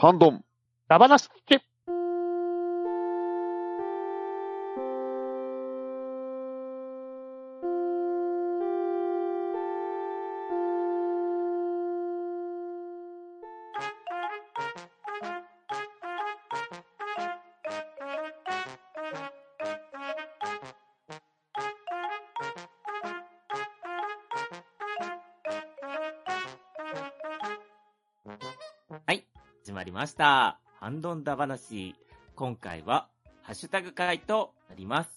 ハンドン。ラバナスケ。した。ハンドンダ話。今回は、ハッシュタグ回となります。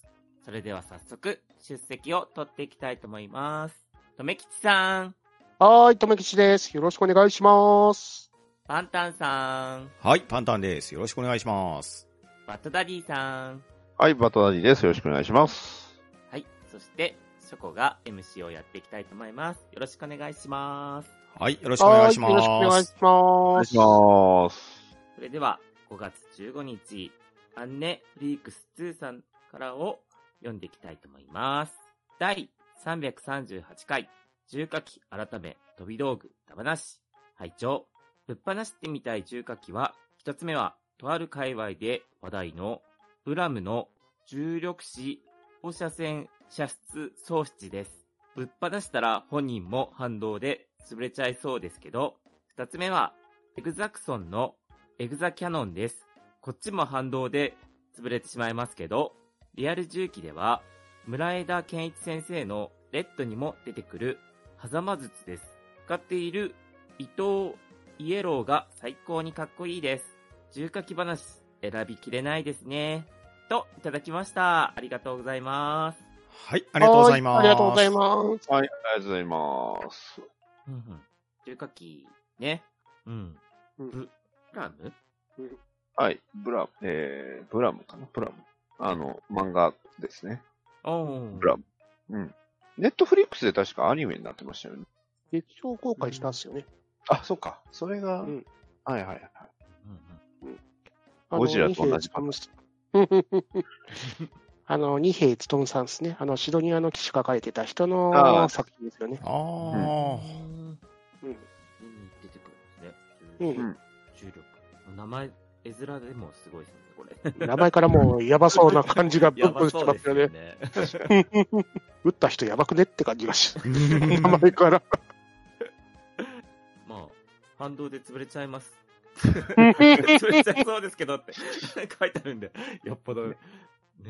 それでは早速、出席を取っていきたいと思います。とめきちさん、はーい、とめきちです。よろしくお願いします。パンタンさん、はい、パンタンです。よろしくお願いします。バットダディさん、はい、バトダディです。よろしくお願いします。はい、そして、ショコが MC をやっていきたいと思います。よろしくお願いします。はい、よろしくお願いしまはーよろしくお願いす。します。お願いします。それでは、5月15日、アンネ・フリークス2さんからを読んでいきたいと思います。第338回、重火器改め飛び道具ダバなし。拝聴ぶっ放してみたい重火器は、一つ目は、とある界隈で話題の、ブラムの重力子放射線射出装置です。ぶっ放したら本人も反動で潰れちゃいそうですけど、二つ目は、エグザクソンのエグザキャノンです。こっちも反動で潰れてしまいますけど、リアル重機では、村枝健一先生のレッドにも出てくる、狭間術です。使っている伊藤イエローが最高にかっこいいです。重火器話、選びきれないですね。と、いただきました。ありがとうございます。はい、ありがとうございます。ありがとうございます。はい、ありがとうございます。うんうん。重火器、ね。うん。うんブラム？はい、ブラム、えー、ブラムかな？ブラム。あの、漫画ですね。ブラム。うん。ネットフリックスで確かアニメになってましたよね。劇場公開したんですよね。あ、そっか。それが、うんはいはいはい。うんゴジラと同じ二兵務あの、二兵務さんですね。あの、シドニアの騎士が書いてた人あのー作品ですよね。ああ、うん。に出てくるんですね。うんうん重力。名前、絵面でもすごいですね、これ。名前からもうやばそうな感じがブやンブンしてますよね。ね。撃った人やばくねって感じがし、名前から。まあ、反動で潰れちゃいます。潰れちゃいそうですけどって書いてあるんで、よっぽど、ね、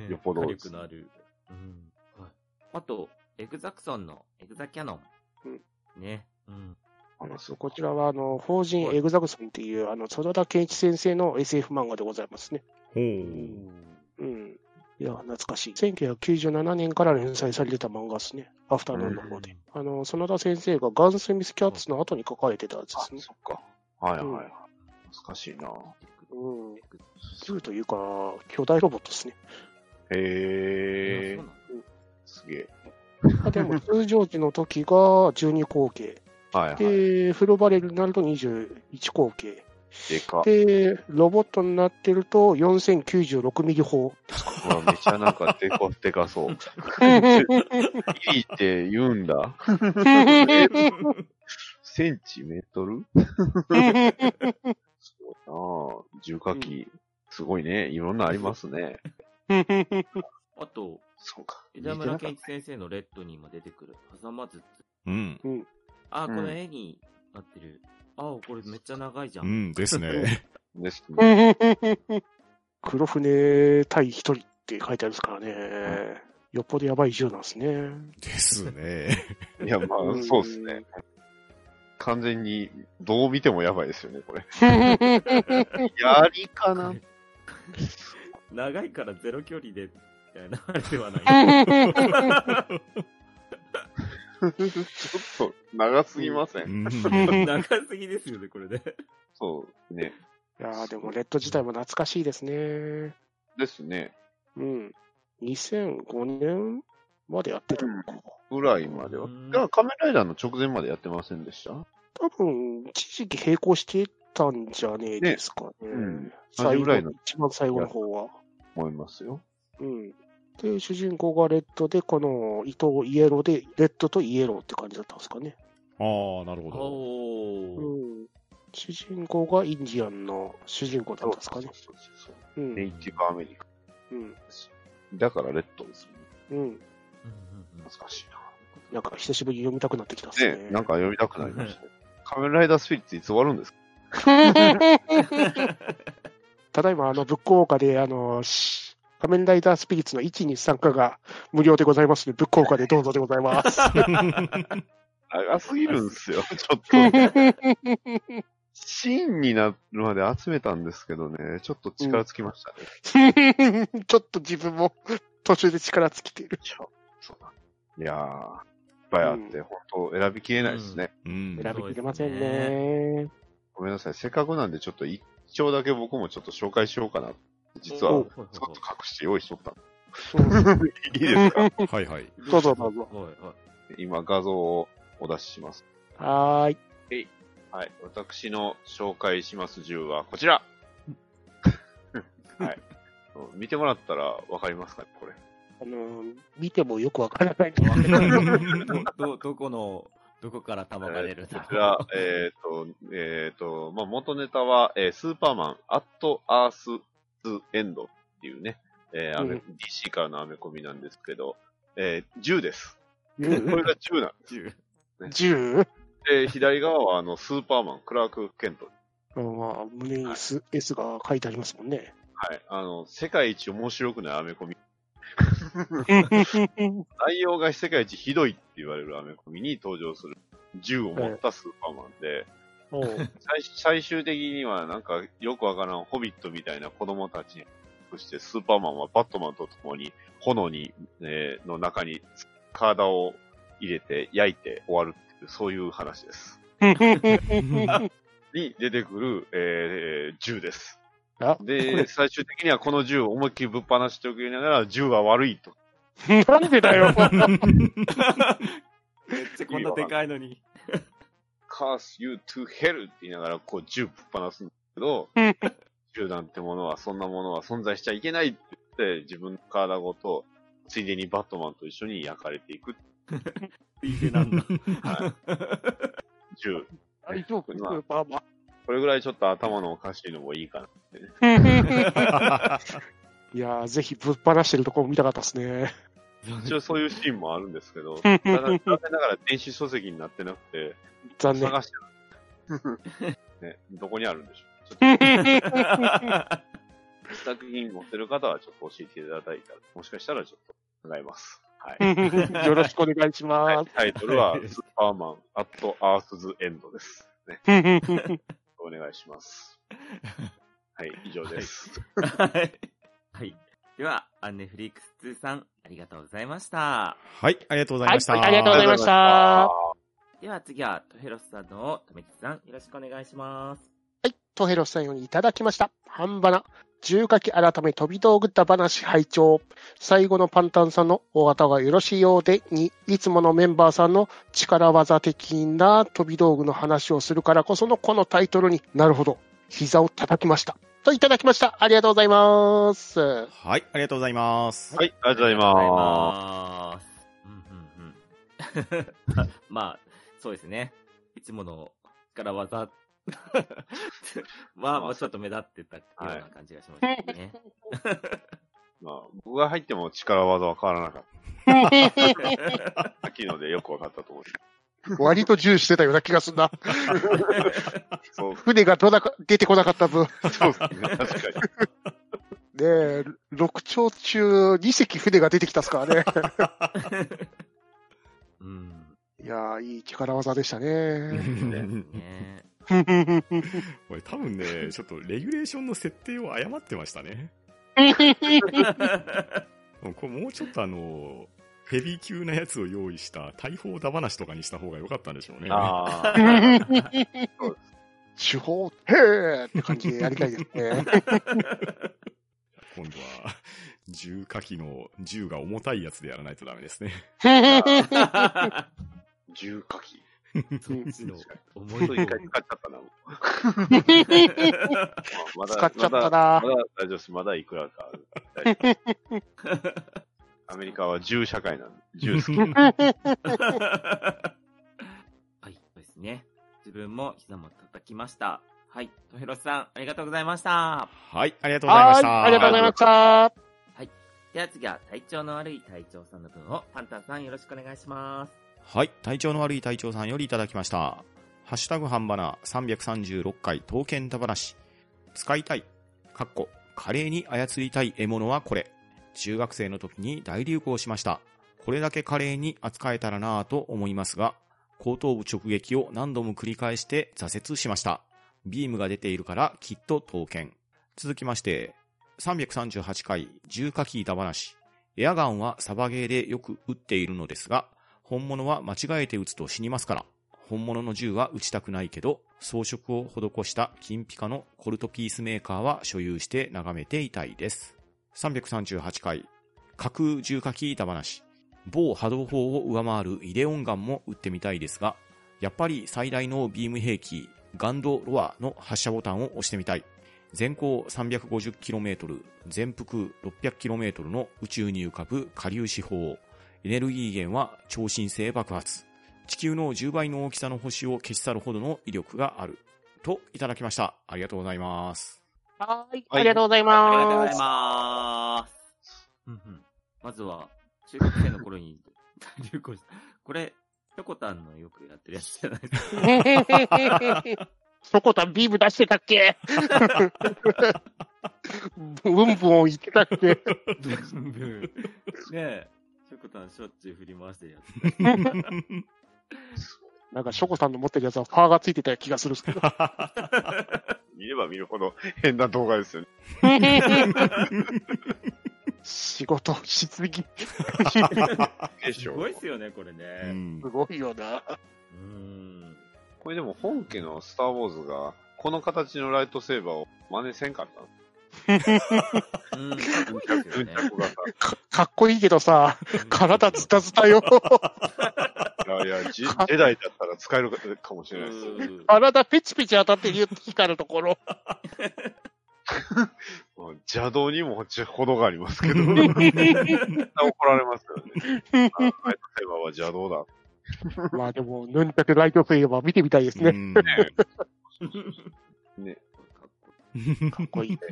よっぽど火力のある。うん。はい。あと、エグザクソンのエグザキャノン。うんね。うん。あの、すこちらは、あの、法人エグザグソンっていう、あの、園田健一先生の SF 漫画でございますね。ほう。うん。いや、懐かしい。1997年から連載されてた漫画ですね。アフタヌーンの方で。あの、園田先生がガンスミスキャッツの後に書かれてたやつであ、すね。そっか。はいはいうんはい。懐かしいなうん。2というか、巨大ロボットですね。へえそうなんだすげえ。あでも、通常時の時が12口径。はいはい。で、フルバレルになると21口径。でかっ。で、ロボットになってると4096ミリ砲。うわめちゃなんかでか、でかそう。いいって言うんだ。センチメートル？そうなあ重火器、すごいね。いろんなありますね。あと、そうか。枝村健一先生のレッドにも出てくる、狭間術。うん。あ、こうんの絵になってる。あ、これめっちゃ長いじゃ。うんんですね。ですね。黒船対一人って書いてあるんですからね。よっぽどやばい銃なんですね。ですね。いや、まあ、そうですね。完全に、どう見てもやばいですよね、これ。やりかな長いからゼロ距離で、みたいな、あれではない。ちょっと、長すぎませ。うんん長すぎですよね、これで。そう、ね。いやーでもレッド自体も懐かしいですね。ですね。うん。2005年までやってたのか。ぐらいまでは。うんだから仮面ライダーの直前までやってませんでした？多分、一時期並行してたんじゃねえですかね。うん最後同じぐらいの一番最後の方は。思いますよ。うん。で、主人公がレッドで、この伊藤イエローで、レッドとイエローって感じだったんですかね。ああ、なるほど。うん。主人公がインディアンの主人公だったんですかね。そうそうそううん。ネイティブアメリカ。うん。だからレッドですよね。うん。うんうん懐かしいなんか久しぶりに読みたくなってきたっすな。ね。ね、なんか読みたくなりましたね。仮面ライダースピリッツいつ終わるんですか？ただいま、あの、ブックオーカーで、あの、し仮面ライダースピリッツの1、2、3課が無料でございますので、ブックオーカーでどうぞでございます。長すぎるんですよ、ちょっと。シーンになるまで集めたんですけどね、ちょっと力尽きましたね。ちょっと自分も途中で力尽きている。ちょいやー、いっぱいあって、本当選びきれないですね。うん。選びきれませんね。ごめんなさい、せっかくなんでちょっと一丁だけ僕もちょっと紹介しようかな。実は、おちょっと隠して用意しとったうんの。いいですか？はいはい。どうぞどうぞ。はいはい今画像をお出しします。はーい。はい。私の紹介します銃はこちら。はい。見てもらったらわかりますかね、これ。あの、見てもよくわからない。ど、ど、どこの、どこから弾が出るんだこちら、えっ、と、えっ、と、まあ、元ネタは、えースーパーマン、アットアースズエンドっていうね、えーアメうん DC からのアメコミなんですけど、えー銃です。こうん れが銃なん銃銃？で、左側はあの、スーパーマン、クラーク・ケント。うんまあ、胸に S, S が書いてありますもんね。はい。あの、世界一面白くないアメコミ。内容が世界一ひどいって言われるアメコミに登場する銃を持ったスーパーマンで、最最終的にはなんかよくわからんホビットみたいな子供たちに、そしてスーパーマンはバットマンと共に炎に、えーの中に体を入れて焼いて終わるっていう、そういう話です。に出てくる、えー銃です。で、れ最終的にはこの銃を思いっきりぶっ放しておきながら、銃は悪いと。なんでだよ。めっちゃこんなでかいのに。Curse you to hell って言いながら、こう銃ぶっ放すんだけどうん、銃なんてものは、そんなものは存在しちゃいけないって言って、自分の体ごと、ついでにバットマンと一緒に焼かれていくいい手なんだ。銃。大丈夫、スーパーマこれぐらいちょっと頭のおかしいのもいいかなってね。ン。いやー、ぜひぶっ放してるところ見たかったですね。一応そういうシーンもあるんですけど、ただ、残念ながら電子書籍になってなくて、残念。探してる。ね、どこにあるんでしょう。ちょっと作品持ってる方はちょっと教えていただいたら、もしかしたらちょっと考えます。はい。よろしくお願いしまタイトルは、スーパーマン、アットアースズエンドです。ね。す。お願いします。はい、以上です。はい。はい。では、アンネフリックス2さん、ありがとうございました。はい、ありがとうございました。はいありがとうございましたでは次は、トヘロスさんのとめきさん、よろしくお願いします。はい、トヘロスさんよりいただきました。半ばな。重書き改め飛び道具った話拝聴最後のパンタンさんの大型がよろしいようで、に、いつものメンバーさんの力技的な飛び道具の話をするからこそのこのタイトルになるほど、膝を叩きました。といただきました。ありがとうございます。はい、ありがとうございます。はい、ありがとうございます。うんうんうん。まあ、そうですね。いつもの力技 まあ、まあちょっと目立ってたような感じがしましたね。す。まあ、僕が入っても力技は変わらなかった。さっきのでよくわかったと思う。割と重視してたような気がするな。そう、船がどなか出てこなかった分。そうですね。確かに。で、6丁中2隻船が出てきたっすからね。やー、いい力技でしたね。ね これ多分ね、ちょっとレギュレーションの設定を誤ってましたね。これもうちょっとあの、ヘビー級なやつを用意した大砲だ話とかにした方が良かったんでしょうね。ああ。手法、へーって感じでやりたいですね。今度は、銃火器の銃が重たいやつでやらないとダメですね。重火器。そっちの思い一回使っちゃったな。まだ使っちゃったまだなまだ大丈夫です。まだいくらかアメリカは銃社会なんで、銃好き。はい、そうですね。自分も膝も叩きました。はい。とひろしさん、ありがとうございました。はい、ありがとうございました。はい、ありがとうございました。では次は、体調の悪い隊長さんの分を、パンタンさんよろしくお願いします。はい。体調の悪い隊長さんよりいただきました。ハッシュタグ半ばな336回刀剣田話。使いたい。かっこ、華麗に操りたい獲物はこれ。中学生の時に大流行しました。これだけ華麗に扱えたらなぁと思いますが、後頭部直撃を何度も繰り返して挫折しました。ビームが出ているからきっと刀剣。続きまして、338回重火器板話。エアガンはサバゲーでよく撃っているのですが、本物は間違えて撃つと死にますから。本物の銃は撃ちたくないけど、装飾を施した金ピカのコルトピースメーカーは所有して眺めていたいです。338回、架空重火器板話。某波動砲を上回るイデオンガンも撃ってみたいですが、やっぱり最大のビーム兵器、ガンドロアの発射ボタンを押してみたい。全高 350km、全幅 600km の宇宙に浮かぶ下粒子砲。エネルギー源は超新星爆発。地球の10倍の大きさの星を消し去るほどの威力がある。と、いただきました。ありがとうございます。はい、はいありがとうございありがとうございます。ます。うんうんまずは、中学生の頃に大流行した。これ、ひょこたんのよくやってるやつじゃないですか。そこたんビーム出してたっけ？ブンブンを言ってたっけ？ねえ、ひょこたんしょっちゅう振り回してるやつ。なんか、ショコさんの持ってるやつはパーがついてた気がするんですけど。見れば見るほど変な動画ですよね。仕事しすぎ。すごいっすよね、これうね。んすごいよな。うーん。これでも本家のスターウォーズが、この形のライトセーバーを真似せんかったかかかっこいいけどさ、体ズタズタよ。いやいや、ジジェダイだったら使えるかもしれないです体ペチペチ当たってるよって光るところ。邪道にも程がありますけど、怒られますよね。あライトセーバーは邪道だ。まあでも、ヌンタクライトセーバー見てみたいですね。うんね。かっこいいね。は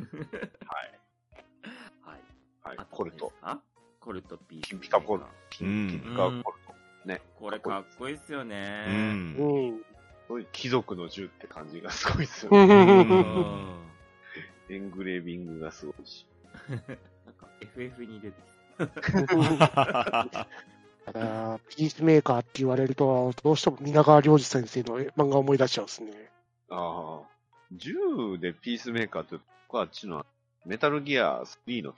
い。はい。はいコルト。。コルトピース。金ピカコルト。うん金ピカコルト。これかっこいいっすようね。んうん。そういう貴族の銃って感じがすごいですようね。エングレービングがすごいし。なんか FF に出てただ、ピースメーカーって言われると、どうしても皆川良二先生の漫画を思い出しちゃうんですね。ああ。銃でピースメーカーって、僕はあっちのメタルギア3の、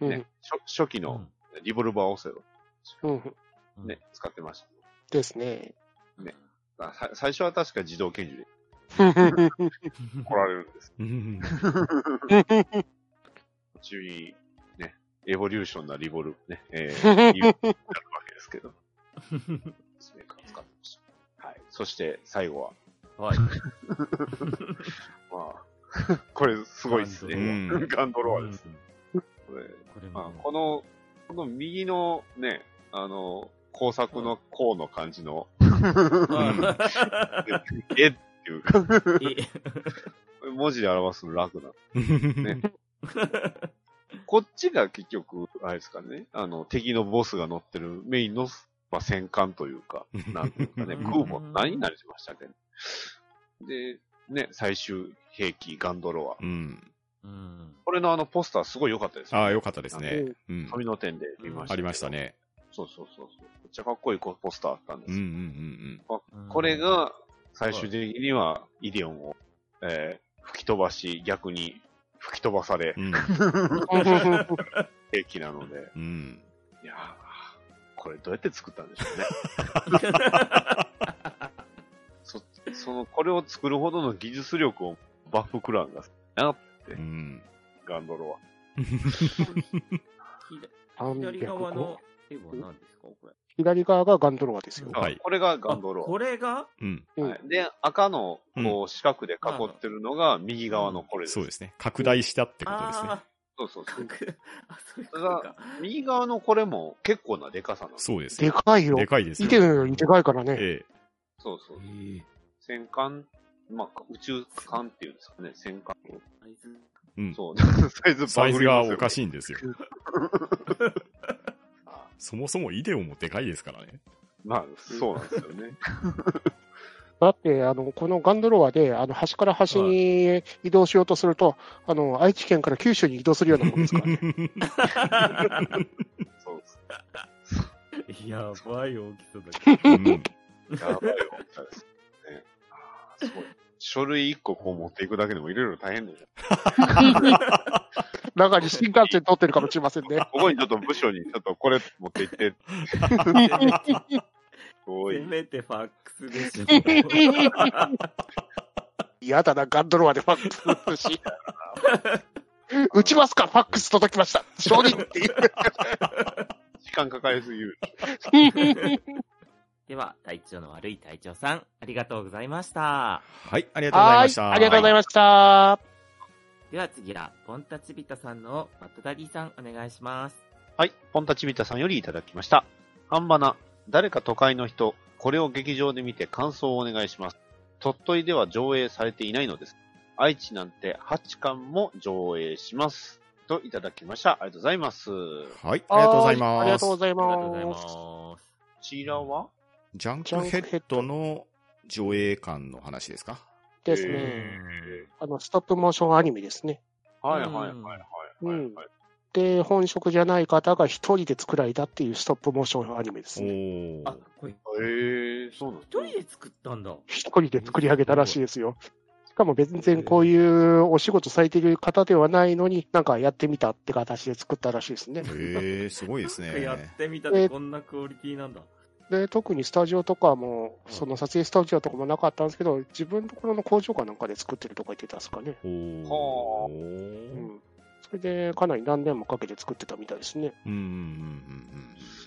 うん。ね初初期のリボルバーオセロ、うん。うんね、使ってました。ですね。あさ最初は確か自動拳銃で 来られるんです。うん途中に、ね、エボリューションなリボル、ね、えー、いうやるわけですけど、ピ ースメーカー使ってました。はい。そして、最後は、はい。まあ、これすごいですね。うん。ガンドロアです。これ、これまあも、この、この右のね、あの、工作のこうの感じの、えっていう。か、文字で表すの楽な。ね。こっちが結局、あれですかね、あの、敵のボスが乗ってるメインの、まあ、戦艦というか、なんていうかね、うん。空母、何になりましたっけで、ね、最終兵器、ガンドロア。うん。うん。これのあのポスターすごい良かったですよ、ああ、よかったですね。うん。紙の点で見ました。ありました。ね。そうそうそうそう。めっちゃかっこいいポスターあったんですうんうよ。んうんこれ、が、最終的には、イデオンを、えー吹き飛ばし、逆に吹き飛ばされう、ん。兵器なので、うん。いやーこれどうやって作ったんでしょうね。そ、その、これを作るほどの技術力をバッフクランが、な、うん。ガンドロ左側305の絵は何ですかこれ。左側がガンドロアですよ。ア。はいこれがガンドロあこれが？うん。はい、で、赤の、こう、四角で囲ってるのが右側のこれです。そうですね。拡大したってことですね。あそうそうあ、そう。角あ、そういう。右側のこれも結構なデカさなんです。そうですでね。かいよ。でかいですよ見てるよりでかいからね。えそうそう。戦艦、まあ、宇宙艦っていうんですかね、戦艦。サイズうん。そう、サイズサイズがおかい。しいんですよ。そもそもイデオもでかいですからね。まあ、そうなんですよね。だって、あの、このガンドロワで、あの、端から端に移動しようとすると、あの、愛知県から九州に移動するようなもんですからね。そうです。やばい大きさだけうんやばい大きさですすごい。書類一個こう持っていくだけでもいろいろ大変でしょ。中に新幹線通ってるかもしれませんね。ここにちょっと部署にちょっとこれ持って行って、すごい。せめてファックスでしょ。嫌だな、ガンドロワでファックスし。打ちますかファックス届きました。承認っていう。時間かかりすぎる。では、体調の悪い隊長さん、ありがとうございました。はい、ありがとうございはいました。ありがとうございました。では次は、ポンタチビタさんのバットダディさん、お願いします。はい。ポンタチビタさんよりいただきました。ハンバナ、誰か都会の人、これを劇場で見て感想をお願いします。鳥取では上映されていないのです。愛知なんて8巻も上映します。といただきました。ありがとうございます。こはい、ありがとうございます。ありがとうございありがとうございま。ますす。ちらは？ジャンクヘッドの上映館の話ですか？ですね。えあの、ストップモーションアニメですね。ーはいはいはいはいはい、うんはい。で、本職じゃない方が一人で作られたっていうストップモーションアニメですおね。ーあ、これ、えー、そうなん一人で作ったんだ。一人で作り上げたらしいですよ。しかも別然こういうお仕事されている方ではないのに、なんかやってみたって形で作ったらしいですね。へえ、すごいですね。やってみたらこんなクオリティなんだ。で、特にスタジオとかも、その撮影スタジオとかもなかったんですけど、自分のところの工場かなんかで作ってるとか言ってたんですかね。はううんん。それで、かなり何年もかけて作ってたみたいですね。うんうん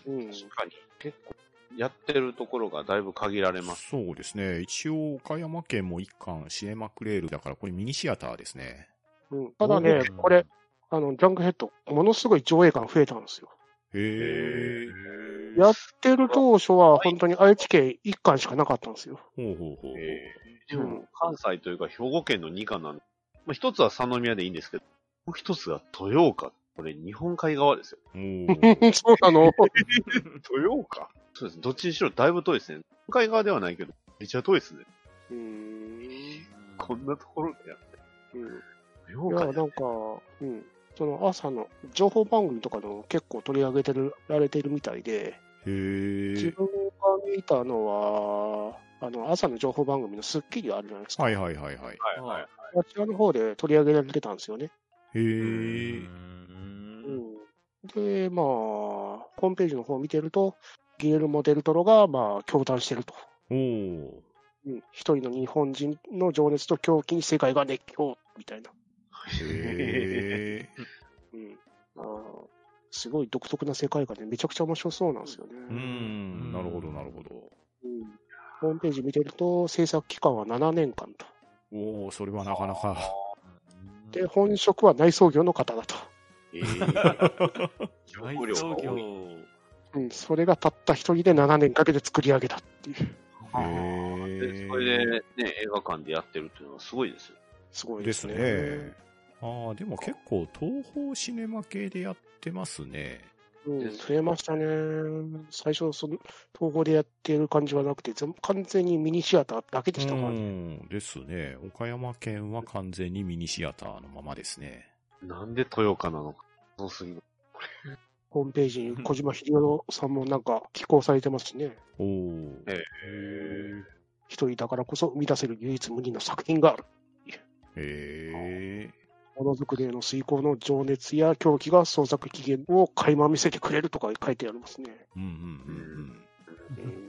うんうん。確かに。結構、やってるところがだいぶ限られうん。ます。そうですね。一応、岡山県も一巻、シネマクレールだから、これミニシアターですね。うん、ただねうん、これ、あの、ジャンクヘッド、ものすごい上映感増えたんですよ。へえ。やってる当初は本当に愛知県1巻しかなかったんですよ。ほうほうほう。えーでもうん、関西というか兵庫県の2巻なんで、まあ、一つは三宮でいいんですけど、もう一つが豊岡。これ日本海側ですよ。そうなの？豊岡？そうです。どっちにしろだいぶ遠いですね。日本海側ではないけど、めっちゃ遠いですね。うーん。こんなところでやって。うん豊岡いや、なんか、うん。その朝の情報番組とかの結構取り上げてるられてるみたいで、へえ。自分が見たのは、あの、朝の情報番組のスッキリあるじゃないですか。はいはいはいはい。はいはい。こちらの方で取り上げられてたんですよね。へうえ。んで、まあ、ホームページの方を見てると、ギエルモ・デルトロが、まあ、共談してると。おーうん、一人の日本人の情熱と狂気に世界が熱狂、みたいな。へえ。うん。あーすごい独特な世界観でめちゃくちゃ面白そうなんですよね。うーん、なるほどなるほど。うんホームページ見てると、制作期間は7年間と。おおそれはなかなか。で、本職は内装業の方だと。えー、内装業。うん、それがたった一人で7年かけて作り上げたっていう。へでそれでね、映画館でやってるっていうのはすごいですよ。すごいでねですすね。。ああ、でも結構東宝シネマ系でやってますね。うん、増えましたね。最初、その、統合でやってる感じはなくて、全完全にミニシアターだけでしたからうね。ん、ですね。岡山県は完全にミニシアターのままですね。なんで豊岡なのか。そうすぎる。ホームページに小島秀夫さんもなんか寄稿されてますしね。おお。え一人だからこそ生み出せる唯一無二の作品がある。へえ。ものづくりへの遂行の情熱や狂気が創作期限を垣間見せてくれるとか書いてありますね。うんうんうんうん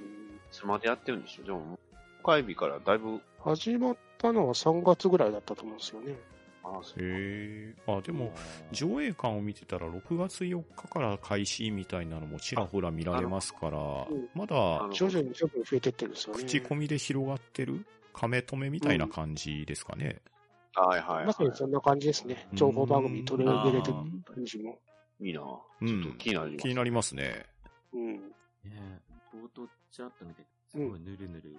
いつまでやってるんでしょうでも、公開日からだいぶ、始まったのは3月ぐらいだったと思うんですよね。あ。へえ。あ、でも、上映館を見てたら6月4日から開始みたいなのもちらほら見られますからうん、まあだの徐々に徐々に増えてってるんですよね。口コミで広がってる亀止めみたいな感じですかね。はいはい、まさにはそんな感じですね。情報番組に取り上げれてる感じも。い。いいなうんちょっと気になります。気になりますね。うん。ね冒頭ちらっと見て、すごいぬるぬる。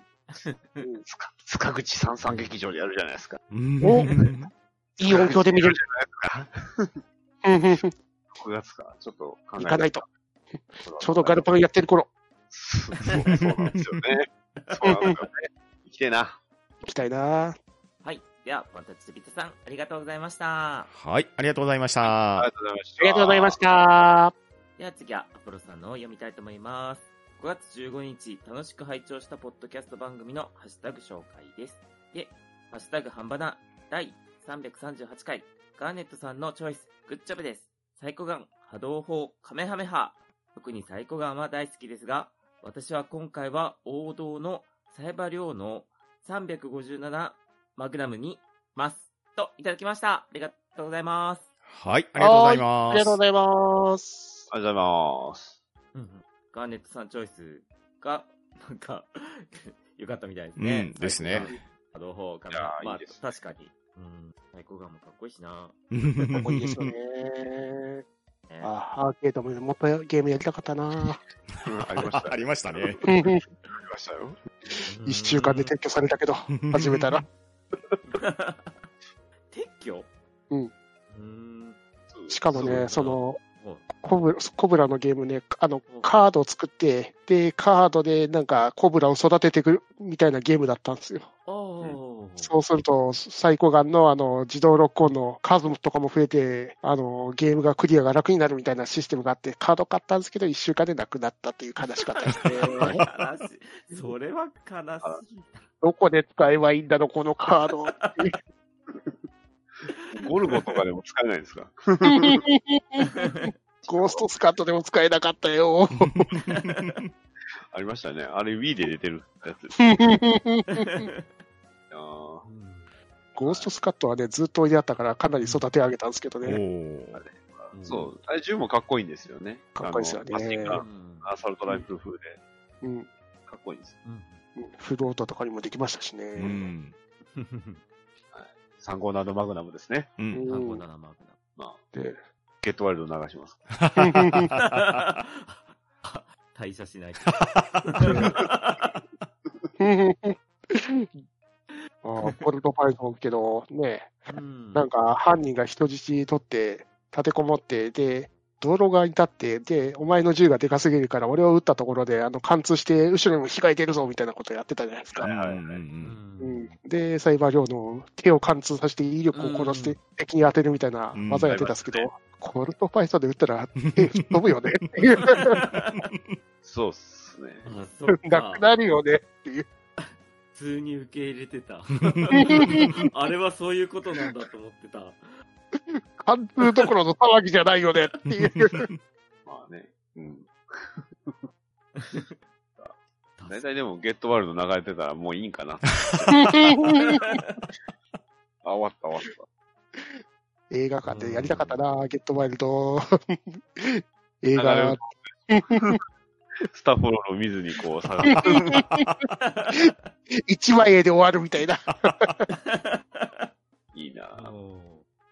うん塚塚口三三劇場でやるじゃないですか。うんおいい音響で見れる。うんうんうん6月か？ちょっと考え行かないと。と。ちょうどガルパンやってる頃、そうそうなんですよね。そうなんですよね。生きてえな。行きたいなはい。では、またちびたさん、ありがとうございました。はい、ありがとうございましありがた。とうございました。ありがとうございまし。た。では次は、アポロさんのを読みたいと思います。5月15日、楽しく拝聴したポッドキャスト番組のハッシュタグ紹介です。で、ハッシュタグ半ばな第338回、ガーネットさんのチョイス、グッジョブです。サイコガン、波動砲、カメハメハ。特にサイコガンは大好きですが、私は今回は王道のサイバリョウの357マグナムにます。と、いただきました。ありがとうございます。はい、ありがとうございあます。りがとうございます。ありがとうございます。うんうんガーネットさんチョイスが、なんか、よかったみたいですね。うんですね。波動砲かな。まあーいい確かに。うん。最高ガンもかっこいいしな。かっこいいですよね。ねあ、アーケードももっとゲームやりたかったなうんありました。ありましたね。ありましたよ。一週間で撤去されたけど、始めたら。撤去？うん。うーん。しかもね、その、はいコブコブラのゲームね、あの、カードを作って、で、カードでなんかコブラを育てていくみたいなゲームだったんですよ。そうすると、サイコガンのあの、自動ロックオンの数とかも増えて、あの、ゲームがクリアが楽になるみたいなシステムがあって、カード買ったんですけど、一週間でなくなったっていう悲しかったですね。悲しい。それは悲しい。どこで使えばいいんだろう、このカード。ゴルゴとかでも使えないんですか？ゴーストスカットでも使えなかったよ。ありましたね。あれ Wii で出てるやつです。ゴーストスカットはね、ずっと置いてあったから、かなり育て上げたんですけどおね。ーそう。あれ銃もかっこいいんですよね。かっこいいですよねあのマシンガン、うん。アサルトライフル風で。うん。かっこいいです。うんフロートとかにもできましたしうね。ん。35マグナムですね。う。うんん単語だな、マークまあ、でゲットワイルド流します。だ。退社しないポルトパイソンけど、ね、うんなんか犯人が人質取って、立てこもって、で、道路側に立って、で、お前の銃がでかすぎるから、俺を撃ったところで、あの、貫通して、後ろにも被害出るぞ、みたいなことやってたじゃないですか。で、サイバー領の手を貫通させて威力を殺して敵に当てるみたいな技やってたんですけど、うんコルトパイソンで撃ったら手吹っ飛ぶよねっていう。そうっすね。なかく。なるよねっていう。普通に受け入れてた。あれはそういうことなんだと思ってた。貫通どころの騒ぎじゃないよねっていう。まあね。うん。大体でも、ゲットワイルド流れてたらもういいんかな。あ、終わった終わった。映画館でやりたかったな、ゲットワイルド。映画る、スタッフロールを見ずにこう下がる。1話絵で終わるみたいな。いいなぁ。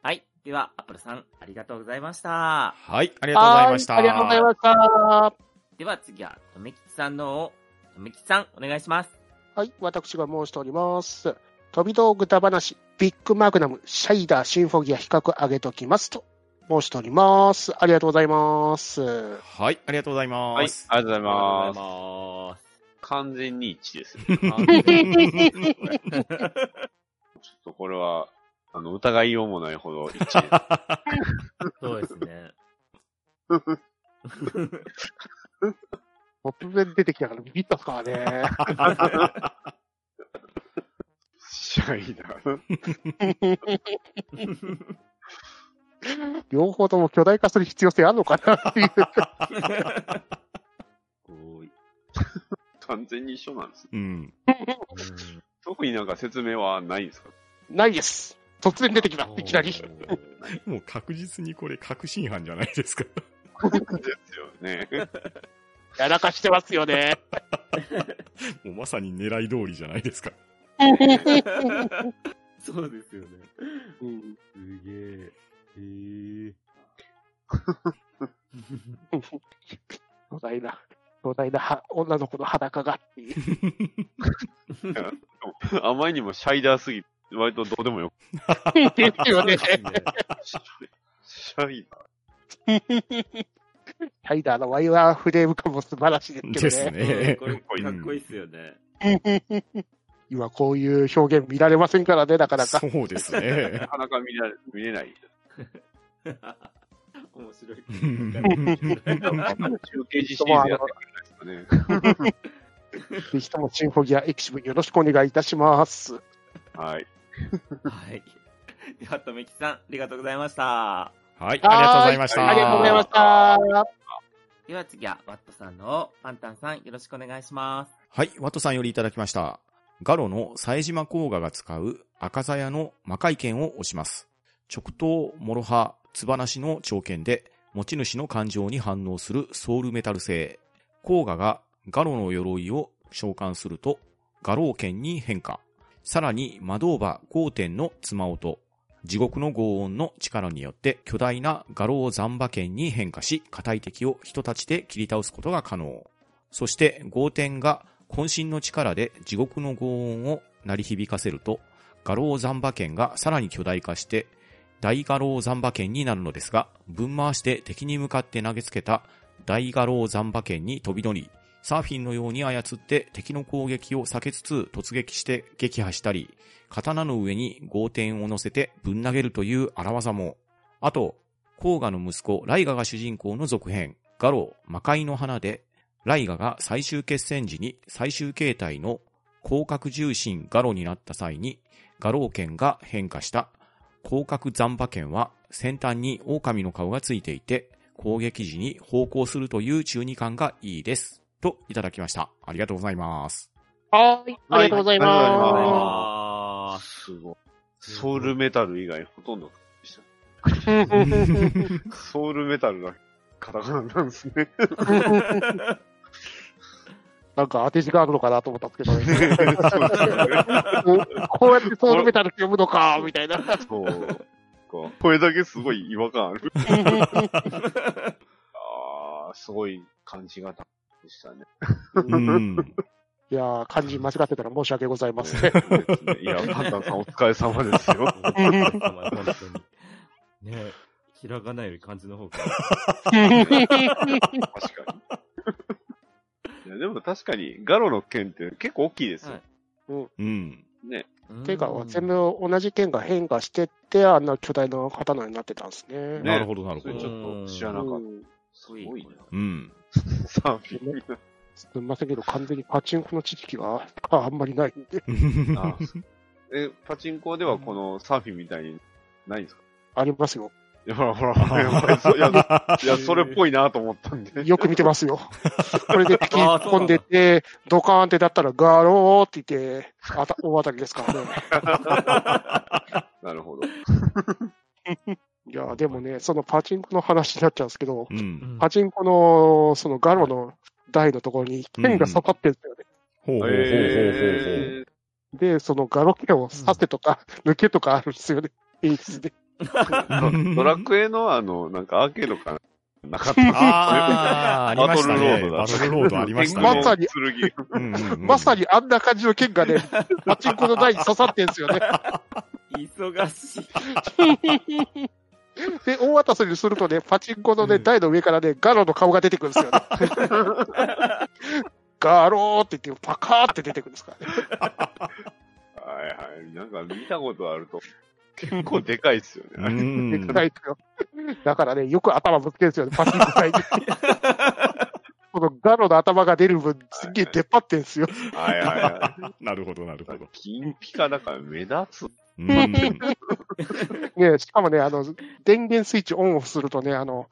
はい。では、アップルさん、ありがとうございました。はい、ありがとうございました。はいありがとうございました。では次は、とめきちさんのを、とめきちさん、お願いします。はい、私が申しております。飛び道具だ話、ビッグマグナム、シャイダー、シンフォギア比較上げときますと申しております。ありがとうございます。はい、ありがとうございまはい、す。ありがとうございありがます。とうござい完全に一致ですよ。ます。ちょっとこれは、あの、疑いようもないほど一致です。そうですね。突然出てきたからビビったっすからね。シャイだ。両方とも巨大化する必要性あるのかな？っていう。完全に一緒なんです。うん。特になんか説明はないんですか？ないです。突然出てきた、いきなり。もう確実にこれ確信犯じゃないですか。ですよね。やらかしてますよね。もうまさに狙い通りじゃないですか。そうですよね。うんすげえ。へえ。巨大な、巨大いなは女の子の裸がっていう。あまりにもシャイダーすぎ、割とどうでもよ。シャイダーハイダーのワイヤーフレーム感も素晴らしいですけどね。ですね。これ、かっこいいっすよね。今こういう表現見られませんからね、なかなか。そうですね な。かなか見れ見れない。面白い。中継時シリーズやってくれないですかね。ぜひともシンフォギアエキシブよろしくお願いいたします。はい。はい。では、とめきさん、ありがとうございました。はい、ありがとうございました。ありがとうございました。では次は、ワットさんのパンタンさん、よろしくお願いします。はい、ワトさんよりいただきました。ガロの冴島甲賀が使う赤鞘やの魔界剣を押します。直刀、諸刃、つばなしの長剣で持ち主の感情に反応するソウルメタル製。甲賀がガロの鎧を召喚すると、ガロー剣に変化。さらに魔導馬5点の妻音。地獄の轟音の力によって巨大なガローザンバ剣に変化し、硬い敵を人たちで切り倒すことが可能。そして、豪天が渾身の力で地獄の轟音を鳴り響かせると、ガローザンバ剣がさらに巨大化して、大ガローザンバ剣になるのですが、分回して敵に向かって投げつけた大ガローザンバ剣に飛び乗り、サーフィンのように操って敵の攻撃を避けつつ突撃して撃破したり、刀の上に豪天を乗せてぶん投げるという荒技も。あと、甲賀の息子ライガが主人公の続編、ガロ魔界の花でライガが最終決戦時に最終形態の広角重心ガロになった際にガロ剣が変化した広角残馬剣は先端に狼の顔がついていて攻撃時に方向するという中二感がいいです。といただきました。ありがとうございます。はい。ありがとうございはいありがとうございまあすごい。ソウルメタル以外ほとんどでしす。た。ソウルメタルがカタカナなんですね。なんか当て字があるのかなと思ったんですけどね。こうやってソウルメタルって読むのか、みたいな。そう。かこれだけすごい違和感ある。ああ、すごい感じ方でしたね。うん。いやー、漢字間違ってたら申し訳ございません。いや、パンタンさんお疲れ様ですよ。本当に。ねひらがなより漢字の方が。確かに。いやでも確かに、ガロの剣って結構大きいですよ。はいうん。ね。てか、全部同じ剣が変化してって、あんな巨大な刀になってたんですね。ねなるほど、なるほどち。ょっと知らなかっうんた。すごいな。うん。サーフィン。すみませんけど、完全にパチンコの知識があんまりないんで。あえ、パチンコではこのサーフィンみたいにないんですか？ありますよ。いや、ほらほら、やっぱりそういや、いや、それっぽいなと思ったんで。よく見てますよ。これで敵込んでて、ドカーンってだったらガローって言って、あた大当たりですからね。なるほど。いや、でもね、そのパチンコの話になっちゃうんですけど、うん。パチンコの、そのガロの台のところに剣が刺さってるんですよね。ほうほうほうほうほうで、そのガロ剣を刺せとか、抜けとかあるんですよね。演出で。ー、ドラクエのあの、なんかアーケードかなかったああ、ありましたね。ババトトルロードありましたね。まさに剣。うんうんうんまさにあんな感じの剣がね、パチンコの台に刺さってるんですよね。忙しい。で、大渡せにするとね、パチンコのね、うん台の上からね、ガロの顔が出てくるんですよね。ガローって言って、パカーって出てくるんですからね。はいはい。なんか見たことあると、結構でかいっすよね。うんでかいですよだからね、よく頭ぶつけるんですよね、パチンコ台に。このガロの頭が出る分、すっげえ出っ張ってんですよ。はいはいはなるほど、なるほい。ど。金ピカだから目立つ。うん。ね、しかもね、あの、電源スイッチオンオフするとね、あの、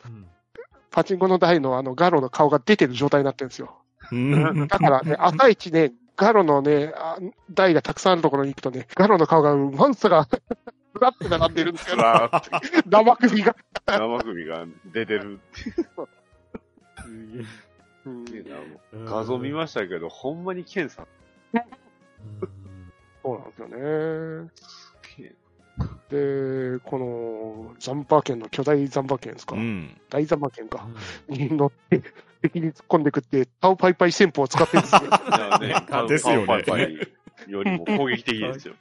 パチンコの台のあのガロの顔が出てる状態になってるんですよ。うんだからね、朝一ね、ガロのね、あ台がたくさんあるところに行くとね、ガロの顔がワンサが、ふらって並んでるんですよ、ね。らーって 生首が。生首が出てる。うん画像見ましたけど、ほんまにケンさん。そうなんですよね。すげえで、この、ザンバー券の巨大ザンバー券ですか、うん。大ザンバー券か、に乗って、敵に突っ込んでくって、タオパイパイ戦法を使ってるんですよ ね パウパイパイよりも攻撃的ですよ。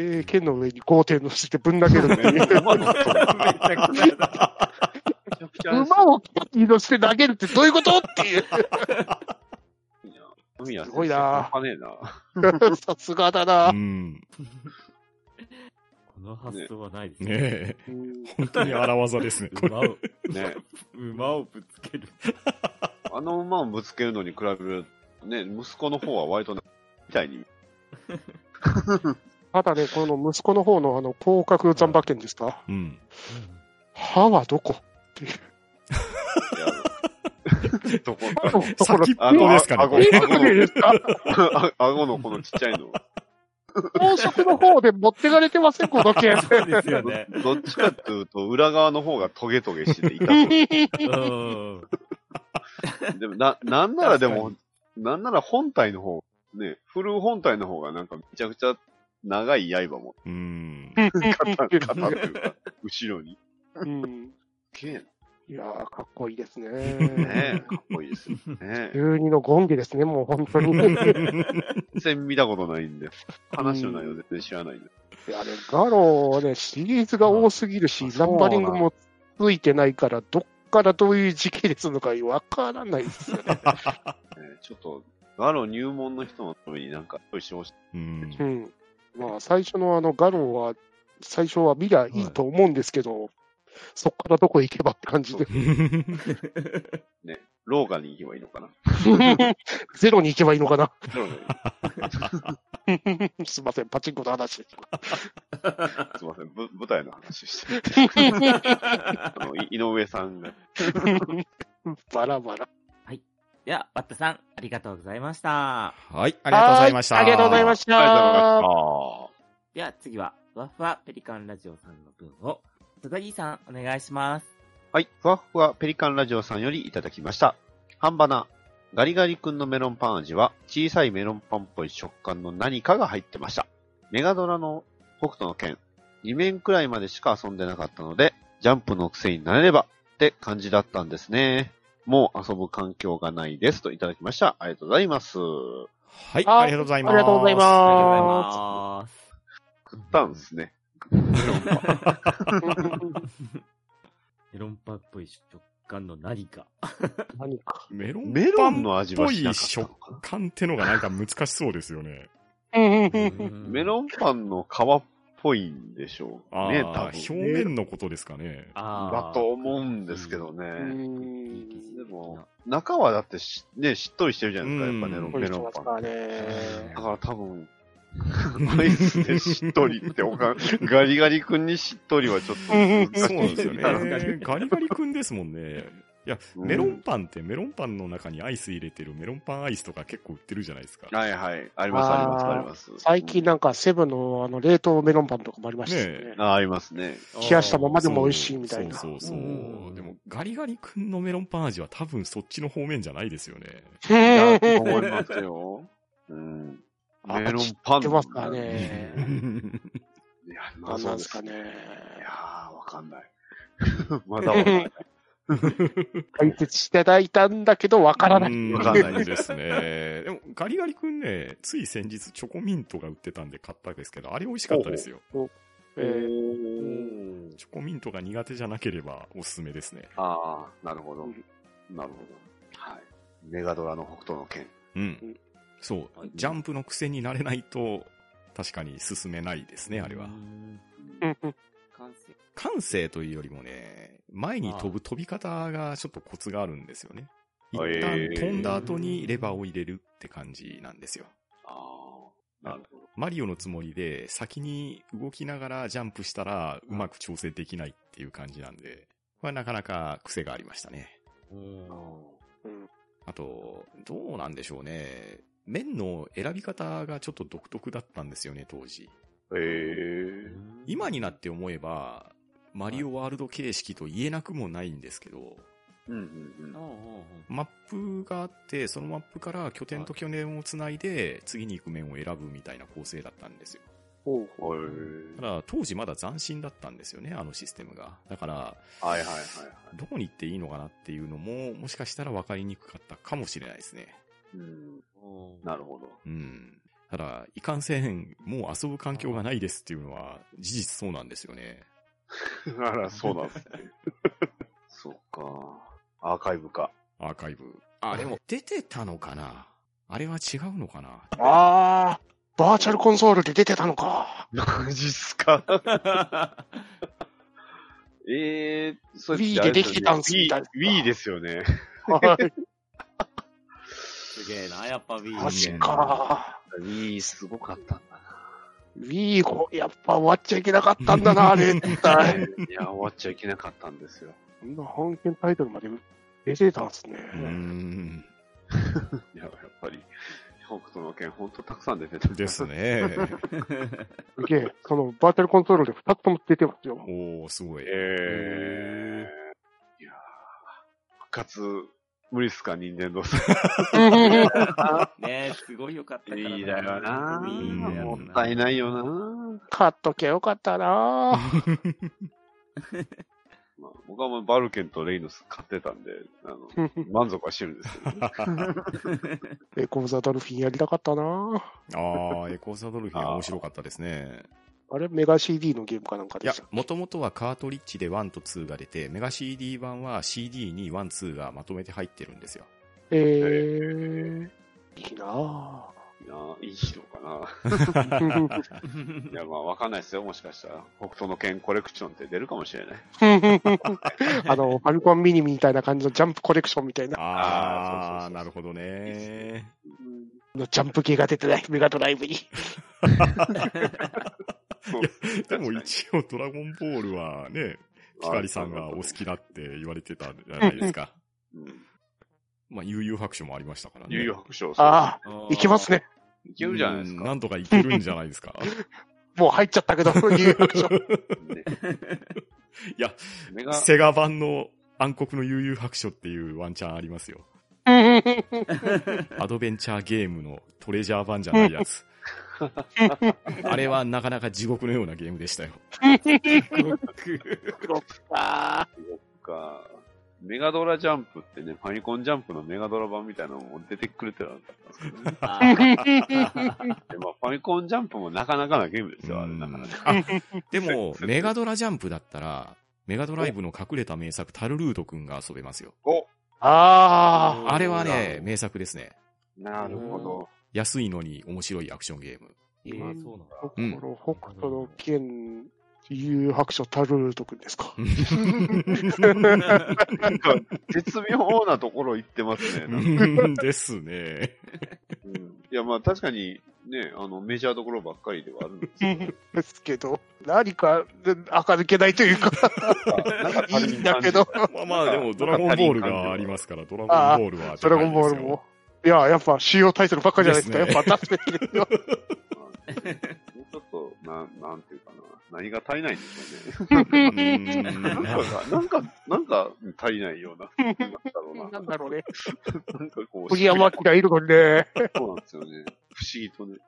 で、剣の上に5点乗せてぶん投げるっていう。馬を剣に乗せて投げるってどういうことっていう。すごいな。さすがだうな。ん。この発想はないですね本当に荒技です馬を、ね馬をぶつける。あの馬をぶつけるのに比べると、ね、息子の方は割とな、みたいに。ただね、この息子の方のあの、広角残馬券ですか？うん。歯はどこ？いやどこ歯のところ先っぽですか？ね、顎のこのちっちゃいの。高速の方で持ってかれてません、この剣。そうですよね。どっちかっていうと、裏側の方がトゲトゲしてて痛そう。うん。でも、な、なんならでも、なんなら本体の方、ね、フル本体の方がなんかめちゃくちゃ長い刃も、うん。肩、肩っていうか、後ろに。うんいやー、かっこいいですね。ねかっこいいですよね。中二のゴンゲですね、もう本当に。い全然見たことないんで、話の内容全然知らないんで。やね、ガローね、シリーズが多すぎるし、ナンバリングもついてないから、どっからどういう時期ですのかわからないですよね。ねちょっと、ガロ入門の人のためになんか、用意してほしい。うんう。ん。まあ、最初のあの、ガローは、最初は見りゃいいと思うんですけど、そっからどこ行けばって感じで。ローガに行けばいいのかな。ゼロに行けばいいのかな。すいません、パチンコの話。すいません、ぶ舞台の話して。あの、い井上さんが。バラバラ。では、バッタさん、ありがとうございました。はい、ありがとうございました。はいありがとうございましありがとうございた。ましでは、次は、ふわふわペリカンラジオさんの分を、戸田木さん、お願いします。た。はい、ふわふわペリカンラジオさんよりいただきました。半ばな。ガリガリ君のメロンパン味は、小さいメロンパンっぽい食感の何かが入ってました。メガドラの北斗の剣、2面くらいまでしか遊んでなかったので、ジャンプの癖になれればって感じだったんですね。もう遊ぶ環境がないですといただきました。ありがとうございます。はい、あありがとうございます。ありがとうございます。食ったんですね。メロンパンっぽい食感の何か。何か。メロンメロンの味はしなかったの食感ってのがなんか難しそうですよね。メロンパンの 皮っぽいんでしょうね、多表分。面のことですかね。あだと思うんですけどうね。ん。でも、中はだってし、ね、しっとりしてるじゃないですか、うんやっぱね、メロンパン。だ。から多分、アイスでしっとりっておかん、ガリガリ君にしっとりはちょっと難しいそうなんですよ確かね。に ガリガリ君ですもんね。いや、うんメロンパンってメロンパンの中にアイス入れてるメロンパンアイスとか結構売ってるじゃないですか。はいはい。あります、あります、あります。最近なんかセブンのあの冷凍メロンパンとかもありましたよねね。あ、ありますね。冷やしたままでも美味しいみたいな。そうそうそううんでも、ガリガリ君のメロンパン味は多分そっちの方面じゃないですよね。いや、と思いますよ。うん。あメロンパン。知ってますかね。いや。なんですかね。いやー、わかんない。まだわかんない。解説していただいたんだけど、わからない。うんわかんないですね。でも、ガリガリ君ね、つい先日チョコミントが売ってたんで買ったんですけど、あれ美味しかったですよ。えーチョコミントが苦手じゃなければおすすめですね。ああ、なるほど。うんなるほど。はい。メガドラの北斗の剣。うん。そう。ジャンプの癖になれないと、確かに進めないですね、あれはう。んうんうん感性。というよりもね、前に飛ぶ飛び方がちょっとコツがあるんですよね。一旦ー飛んだ後にレバーを入れるって感じなんですよ。ああ、なるほど。マリオのつもりで先に動きながらジャンプしたらうまく調整できないっていう感じなんで、これはなかなか癖がありましたね。あと、どうなんでしょうね。面の選び方がちょっと独特だったんですよね、当時。ええ今になって思えば、マリオワールド形式と言えなくもないんですけど、マップがあって、そのマップから拠点と拠点をつないで、次に行く面を選ぶみたいな構成だったんですよ。ほううん。ただ、当時まだ斬新だったんですよね、あのシステムが。だから、はいはいはいはい。どこに行っていいのかなっていうのも、もしかしたら分かりにくかったかもしれないですね。うん。なるほど。うん。ただ、いかんせん、もう遊ぶ環境がないですっていうのは、事実そうなんですよね。あら、そうなんですね。そっか。アーカイブか。アーカイブ。あ、でも、出てたのかな？あれは違うのかな？あー、バーチャルコンソールで出てたのか。マジっすか？え えー、そ Wii でできてたんすみたいな Wii, ですよね。はい。すげえな、やっぱ Wii マジねか。Wii すごかった Wii こやっぱ終わっちゃいけなかったんだな、あれ。絶な。対。いや、終わっちゃいけなかったんですよ。そんな本編タイトルまで出てたんですね。うーん。いや、やっぱり、北斗の剣、ほんとたくさん出てた。ですね。すげえ、そのバーチャルコンソールで2つとも出てますよ。おー、すごい。ええー。いやー復活、無理っすか、任天堂さん。ねえ、すごいよかったからいいだよな。のやつもったいないよな。買っときゃよかったな。まあ、僕はもうバルケンとレイノス買ってたんで、あの、満足はしてるんですけど、ね、エコーザドルフィンやりたかったな。あー、エコーザドルフィンは面白かったですね。あれ？メガ CD のゲームかなんかいやでした？、もともとはカートリッジで1と2が出て、メガ CD 版は CD に1、2がまとめて入ってるんですよ。えー、いいなぁ。いやいいのかな。いや、まあ、わかんないですよ。もしかしたら、北斗の剣コレクションって出るかもしれない。あの、ファルコンミニみたいな感じのジャンプコレクションみたいな。あー、あーそうそうそうなるほどね。のジャンプ系が出てない、メガドライブに。でも一応ドラゴンボールはね、ピカリさんがお好きだって言われてたじゃないですか。うん。まあ、悠々白書もありましたからね。悠々白書。ああ、いけますね。ね。いけるじゃないですか。うんなんとかいけるんじゃないですか。もう入っちゃったけど、有楽書。ねいや、セガ版の暗黒の悠々白書っていうワンチャンありますよ。アドベンチャーゲームのトレジャー版じゃないやつ。あれはなかなか地獄のようなゲームでしたよ。あか、メガドラジャンプってね、ファミコンジャンプのメガドラ版みたいなのも出てくれてなかったんですけどね。でまあ、ファミコンジャンプもなかなかなゲームですよ、あれ、なかなか。あ、でも、メガドラジャンプだったら、メガドライブの隠れた名作、タルルートくんが遊べますよ。おああれはね名作ですね。なるほど。安いのに面白いアクションゲーム。えー、そうなんだ。あ。この北斗の剣、有白書タルルト君ですか？なんか、絶妙なところ行ってますね。ですね。うんいや、まあ確かに、ね、あの、メジャーどころばっかりではあるんですけど、ですけど、何か、垢抜けないというか、なんかいいんだけど、まあまあ、でも、ドラゴンボールがありますから、ドラゴンボールは。ドラゴンボールも。。いや、やっぱ主要タイトルばっかりじゃないですか。ですねやっぱ出すべきですよ。もうちょっと、なん、なんていうかな。何が足りないんでしょうね。うんなんかが、なんか、なんか足りないような。なんだろうな。なんだろうね。なんかこう、栗山明がいるのにね。そうなんですよね。不思議とね。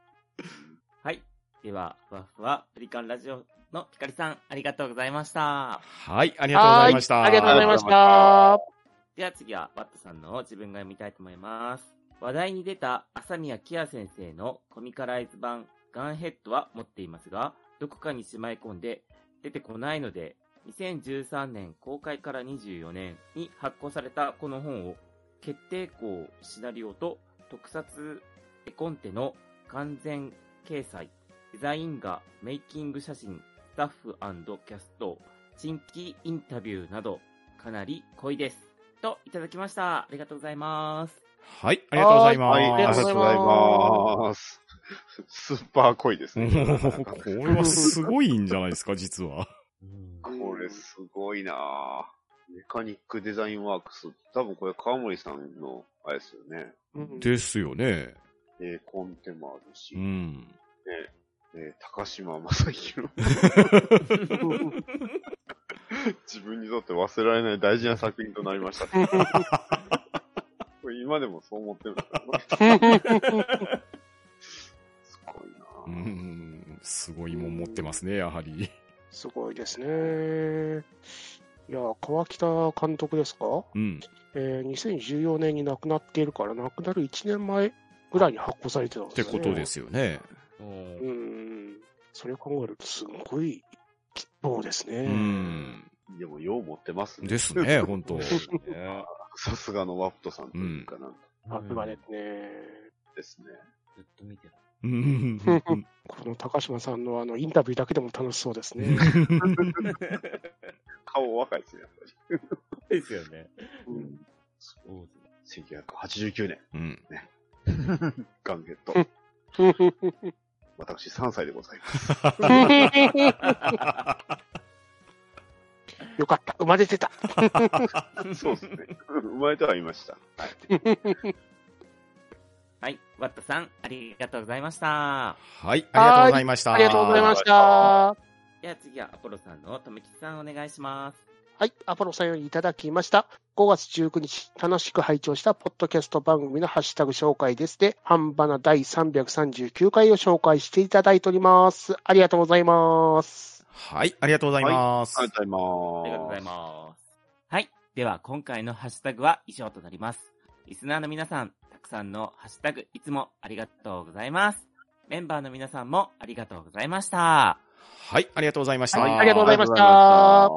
はい。では、ふわふわプリカンラジオのピカリさん、ありがとうございました。はい、ありがとうございました。はありがとうございました。では次は、バットさんの自分が読みたいと思います。話題に出た朝宮キア先生のコミカライズ版ガンヘッドは持っていますが、どこかにしまい込んで出てこないので、2013年公開から24年に発行されたこの本を、決定校シナリオと特撮絵コンテの完全掲載、デザイン画、メイキング写真、スタッフキャスト、新規インタビューなど、かなり濃いです。と、いただきました。ありがとうございます。はい、ありがとうございます。はい、ありがとうございます。スーパー濃いですおね。ー これはすごいんじゃないですか、実は。これすごいなぁ。メカニックデザインワークス。多分これ川森さんの、あれですよね。うんですよね。えー、コンテもあるし、うん。えー、高島正宏。自分にとって忘れられない大事な作品となりました。これ今でもそう思ってるんですごいうなぁん、すごいもん持ってますね、やはり。すごいですね。いや、川北監督ですか？うん。えー2014年に亡くなっているから、亡くなる1年前ぐらいに発行されてたんですよね。ってことですよね。うーん。それを考えると、すごい、吉報ですね。うん。でも、よう持ってますね。ですね、本当 さすがのワプトさんというかなんさすがですね。ですね。ずっと見てる。うん。この高島さんのあのインタビューだけでも楽しそうですね。顔若いですね、やっぱり。ですよね。うんそうですね。1989年、うん。ガンゲット。私3歳でございます。よかった。生まれてた。そうですね。生まれてはいました。はい。はい。ワットさん、ありがとうございました。はい、ありがとうございました。ありがとうございました。では次はアポロさんのとめきちさんお願いします。はい、アポロさんよりいただきました。5月19日、楽しく拝聴したポッドキャスト番組のハッシュタグ紹介ですで、半ばな第339回を紹介していただいております。ありがとうございます。はい、ありがとうございます。ありがとうごありがとうございざいまます。はい。では、今回のハッシュタグは以上となります。リスナーの皆さん、たくさんのハッシュタグ、いつもありがとうございます。メンバーの皆さんもありがとうございました。はい、ありがとうございました。はいありがとうございましたあ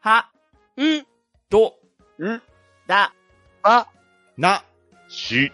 は、うん、と、りがとうございました。んだ、あ、な、し、